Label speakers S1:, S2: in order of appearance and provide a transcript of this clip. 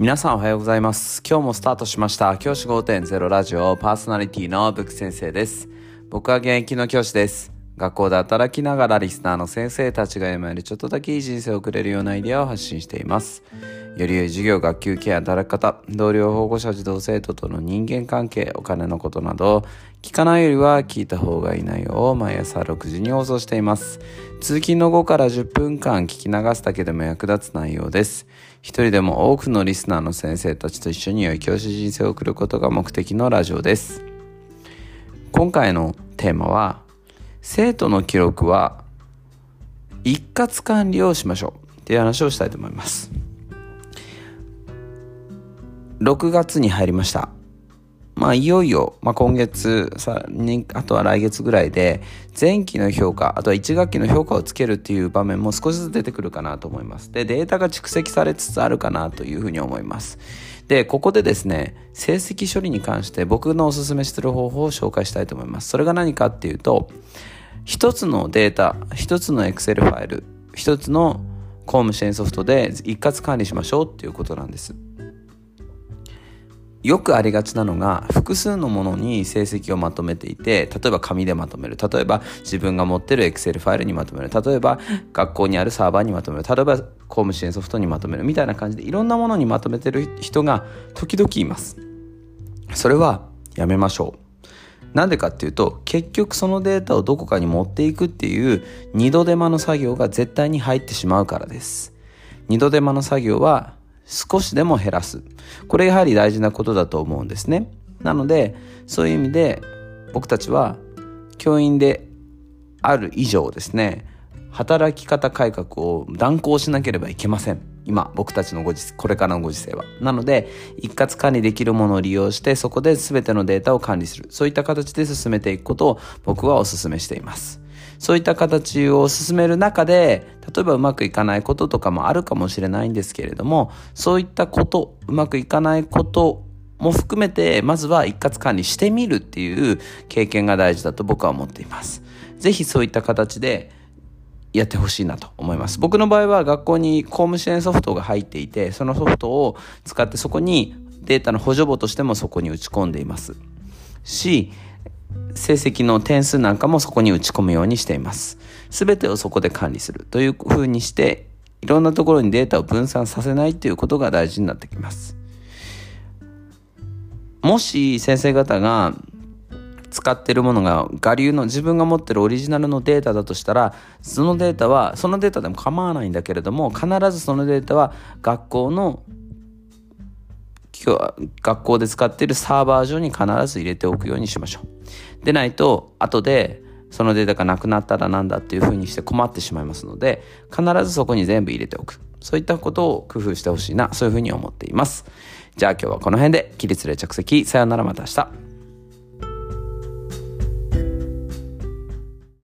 S1: 皆さんおはようございます。今日もスタートしました。教師5.0ラジオパーソナリティのブック先生です。僕は現役の教師です。学校で働きながらリスナーの先生たちが今よりちょっとだけいい人生を送れるようなアイデアを発信していますより良い授業、学級ケア、働き方、同僚、保護者、児童生徒との人間関係、お金のことなど、聞かないよりは聞いた方がいい内容を毎朝6時に放送しています。通勤の後から10分間聞き流すだけでも役立つ内容です。一人でも多くのリスナーの先生たちと一緒に良い教師人生を送ることが目的のラジオです。今回のテーマは、生徒の記録は一括管理をしましょうっていう話をしたいと思います。6月に入りました。まあ、いよいよ、まあ、今月さに、あとは来月ぐらいで、前期の評価、あとは1学期の評価をつけるっていう場面も少しずつ出てくるかなと思います。で、データが蓄積されつつあるかなというふうに思います。で、ここでですね、成績処理に関して僕のおすすめしてる方法を紹介したいと思います。それが何かっていうと、一つのデータ、一つの Excel ファイル、一つの公務支援ソフトで一括管理しましょうっていうことなんです。よくありがちなのが複数のものに成績をまとめていて例えば紙でまとめる。例えば自分が持ってる Excel ファイルにまとめる。例えば学校にあるサーバーにまとめる。例えば公務支援ソフトにまとめる。みたいな感じでいろんなものにまとめてる人が時々います。それはやめましょう。なんでかっていうと結局そのデータをどこかに持っていくっていう二度手間の作業が絶対に入ってしまうからです。二度手間の作業は少しでも減らす。これやはり大事なことだと思うんですね。なので、そういう意味で僕たちは教員である以上ですね、働き方改革を断行しなければいけません。今、僕たちのご時、これからのご時世は。なので、一括管理できるものを利用して、そこで全てのデータを管理する。そういった形で進めていくことを僕はお勧めしています。そういった形を進める中で、例えばうまくいかないこととかもあるかもしれないんですけれども、そういったこと、うまくいかないことも含めて、まずは一括管理してみるっていう経験が大事だと僕は思っています。ぜひそういった形で、やってほしいなと思います。僕の場合は学校に公務支援ソフトが入っていて、そのソフトを使ってそこにデータの補助簿としてもそこに打ち込んでいます。し、成績の点数なんかもそこに打ち込むようにしています。すべてをそこで管理するというふうにして、いろんなところにデータを分散させないということが大事になってきます。もし先生方が使ってるものが我流の自分が持ってるオリジナルのデータだとしたらそのデータはそのデータでも構わないんだけれども必ずそのデータは学校の今日は学校で使っているサーバー上に必ず入れておくようにしましょう。でないと、後でそのデータがなくなったらなんだっていうふうにして困ってしまいますので、必ずそこに全部入れておく。そういったことを工夫してほしいな、そういうふうに思っています。じゃあ今日はこの辺で、起立例着席、さようならまた明日。